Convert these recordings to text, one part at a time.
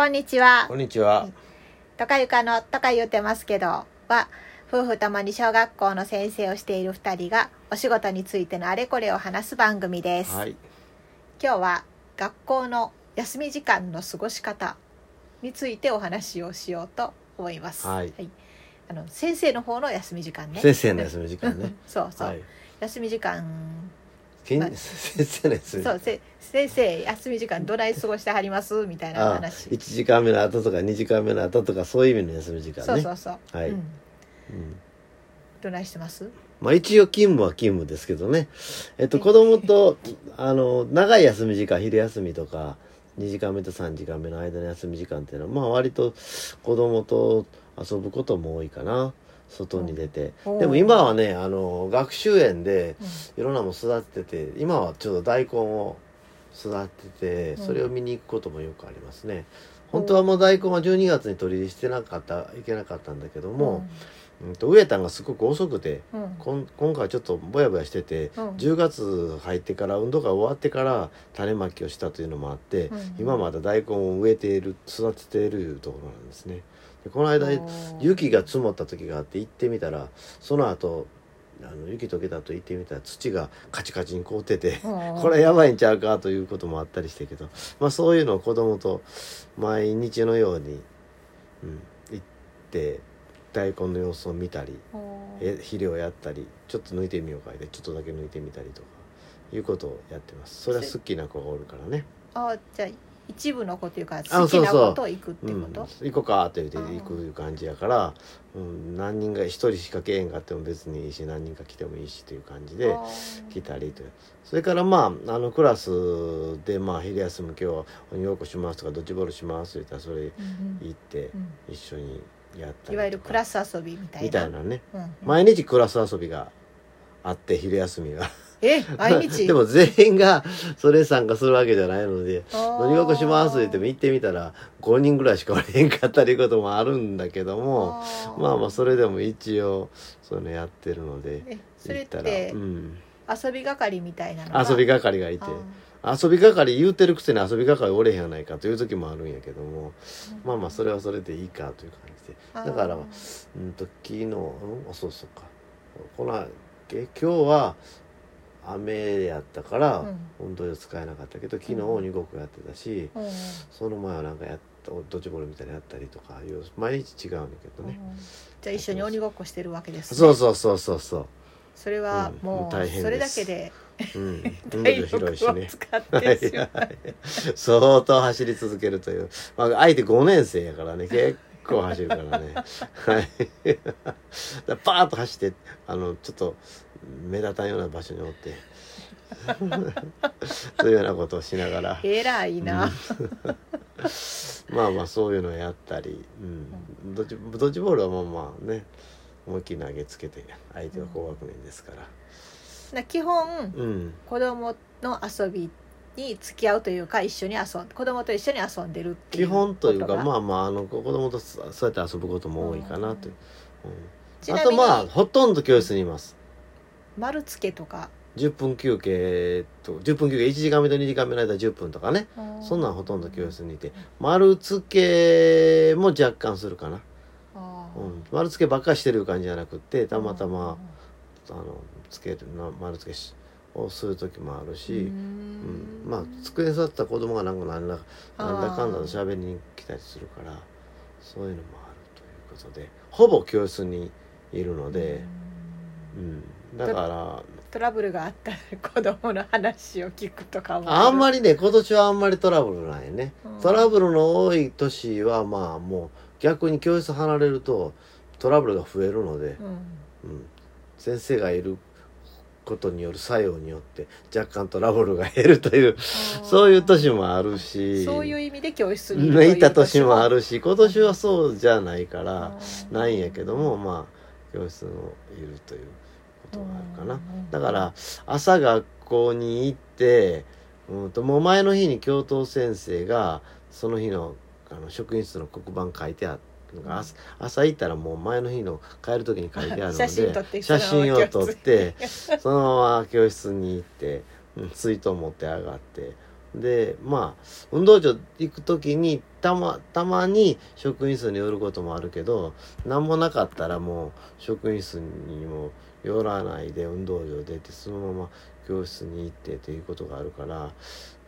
こんにちはこんにちは。とかゆかのとか言うてますけどは夫婦ともに小学校の先生をしている2人がお仕事についてのあれこれを話す番組です、はい。今日は学校の休み時間の過ごし方についてお話をしようと思いますはいあの先生の方の休み時間ね先生の休み時間ね。そうそう、はい。休み時間まあ先生の休み。そうせ先生休み時間どない過ごしてはります？みたいなあ、話一時間目の後とか二時間目の後とかそういう意味の休み時間ね。そうそうそう、はいうん、うんどないしてます？まあ一応勤務は勤務ですけどね。えっと子供とあの長い休み時間昼休みとか2時間目と3時間目の間の休み時間っていうのはまあ割と子供と遊ぶことも多いかな。外に出て。おでも今はねあの学習園でうん。いろんなもん育ててて今はちょっと大根を育ててうん。それを見に行くこともよくありますね、本当はもう大根は12月に取り入れしてなかったいけなかったんだけども、うん、と植えたんがすごく遅くてうん。今回ちょっとぼやぼやしててうん。10月入ってから運動会終わってから種まきをしたというのもあって、うん。今まだ大根を植えている育てているところなんですねでこの間雪が積もった時があって行ってみたらその後あの雪解けた後行ってみたら土がカチカチに凍っててうん これやばいんちゃうかということもあったりしてけど、まあ、そういうのを子供と毎日のように、うん、行って大根の様子を見たり肥料やったりちょっと抜いてみようかでちょっとだけ抜いてみたりとかいうことをやってます。それは好きな子がおるからね。あじゃあ一部の子というかあ好きな子と行くってうん、こと、行こうかって言って行く感じやから、うん、何人が一人しか来えんかっても別にいいし何人か来てもいいしという感じで来たりという。それからまああのクラスでまあ昼休み今日は鬼ごっこしますとかドッジボールしますって言ったらそれ行ってうん。一緒にやったりいわゆるクラス遊びみたいな。みたいなね。うんうん。毎日クラス遊びがあって昼休みがえでも全員がそれ参加するわけじゃないのであー鬼ごっこしますって言っても行ってみたら5人ぐらいしかおれへんかったりいうこともあるんだけどもまあまあそれでも一応そういうのやってるのでえそれってうん、遊び係みたいなのが？遊び係がいてあ遊び係言うてるくせに遊び係おれへんやないかという時もあるんやけどもーまあまあそれはそれでいいかという感じで。だからうんと昨日うんあそうそうか。このえ今日は雨やったからうん。運動場使えなかったけど昨日うん鬼ごっこやってたし、その前はなんかやったドッジボールみたいなのやったりとかいう毎日違うんだけどね、うん。じゃあ一緒に鬼ごっこしてるわけですね。そうそうそうそうそそれはうん。もう大変それだけでう、うん、運動体場広いし力をね使っはいてしまう。は い相当走り続けるという、まあ、相手5年生やからね。結構走るからね。はい。だパーッと走ってあのちょっと目立たんような場所におって。そういうようなことをしながら。偉いな、まあまあそういうのをやったり、うん、ドッジボールはまあまあね。思いっきり投げつけて相手は高学年ですから。な基本うん。子供の遊びに付き合うというか一緒に遊ん子供と一緒に遊んでるっていう基本というかまああまああの子供とそうやって遊ぶことも多いかなという、うん、あとまあほとんど教室にいます丸つけとか。10分休憩と10分休憩1時間目と2時間目の間10分とかね。そんなんほとんど教室にいて。丸付けも若干するかな、うん、丸付けばっかりしてる感じじゃなくってたまたまあのつけるな丸付けしをする時もあるし、ううん。ん。まあ机に座った子供がなんかなんだなんだかんだと喋りに来たりするからそういうのもあるということでほぼ教室にいるので、うん、だからトラブルがあったら子供の話を聞くとかもあんまり、りね今年はあんまりトラブルないね、うん。トラブルの多い年はまあもう逆に教室離れるとトラブルが増えるので、うん。うん、先生がいることによる作用によって若干トラブルが減るというそういう年もあるしそういう意味で教室にいた年もある。るし今年はそうじゃないからないんやけどもまあ教室のいるということがあるかな。うんだから朝学校に行ってうんともう前の日に教頭先生がその日のあの職員室の黒板書いてあるのが朝朝行ったらもう前の日の帰る時に書いてあるので 写真を撮ってそそのまま教室に行って、うん、水筒持って上がってでまあ運動場行く時にたまたまに職員室に寄ることもあるけど何もなかったらもう職員室にも寄らないで運動場出てそのまま教室に行ってということがあるから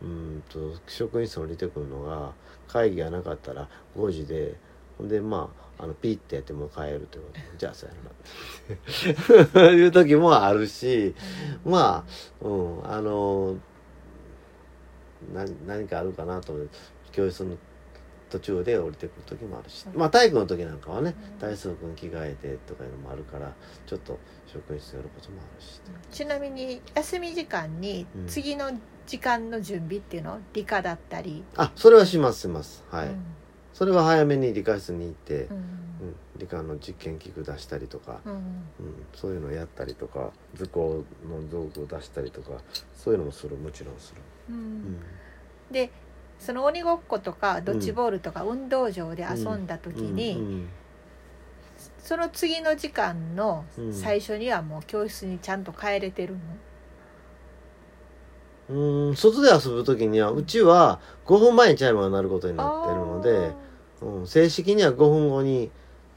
うんと職員室に降りてくるのが会議がなかったら5時でほんでまああのピッてやってもう帰るということ。じゃあそうやな いう時もあるしまあうんあのな何かあるかなと思って教室の途中で降りてくる時もあるし、まあ体育の時なんかはねうん。体操君着替えてとかいうのもあるからちょっと職員室寄ることもあるし、ちなみに休み時間にうん。次の時間の準備っていうの？理科だったり、あそれはしますします。はい、うん。それは早めに理科室に行ってう、ん。うん。理科の実験器具出したりとか、うん。うん、そういうのやったりとか図工の道具を出したりとかそういうのもするもちろんする、ううんん。でその鬼ごっことかドッジボールとか運動場で遊んだ時に、うんその次の時間のうん。最初にはもう教室にちゃんと帰れてるの、うんうん外で遊ぶ時にはうちは5分前にチャイムが鳴ることになってるので、うん、正式には5分後に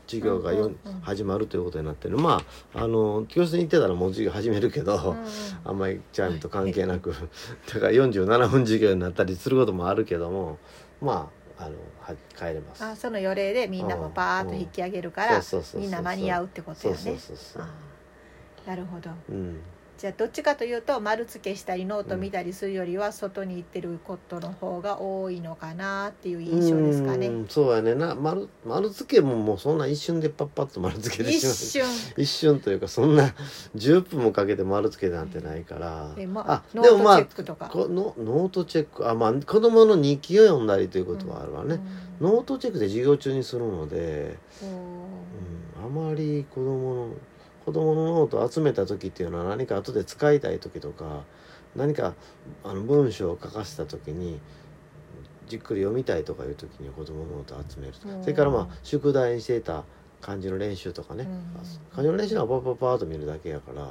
授業がよ、うんうんうん。始まるということになってる。まああの教室に行ってたらもう授業始めるけど、あーうん。あんまりチャイムと関係なく。だから47分授業になったりすることもあるけどもまああのは帰れます。あその予鈴でみんなもバーッと引き上げるからみんな間に合うってことよね。なるほど。うんじゃあどっちかというと丸付けしたりノート見たりするよりは外に行ってることの方が多いのかなっていう印象ですかね。うんそうやね。な丸丸付けももうそんな一瞬でパッパッと丸付けで一します瞬。一瞬というかそんな10分もかけて丸付けなんてないから、で、まああ、ノートチェックとか、このノートチェック。あまあ子供の日記を読んだりということはあるわね、うんノートチェックで授業中にするので、うん、あまり子供の子供のノートを集めた時っていうのは何か後で使いたい時とか何かあの文章を書かせた時にじっくり読みたいとかいう時に子供のノートを集めるうん。それからまあ宿題にしていた漢字の練習とかね、うん。漢字の練習はパッパッパーっと見るだけやから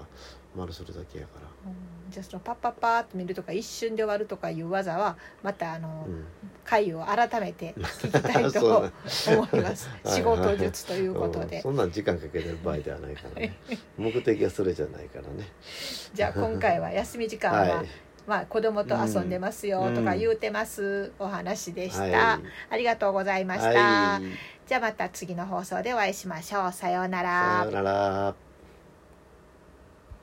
丸するだけやから。うん。じゃあそのパッパッパーって見るとか一瞬で終わるとかいう技はまたあのうん。回を改めて 聞きたいとね思います。はい仕事術ということうん。でそんなん時間かけてる場合ではないからね。目的はそれじゃないからね。じゃあ今回は休み時間は、はい。まあ子供と遊んでますよとか言うてますお話でした、ありがとうございました、はいじゃあまた次の放送でお会いしましょう。さようなら。さようなら。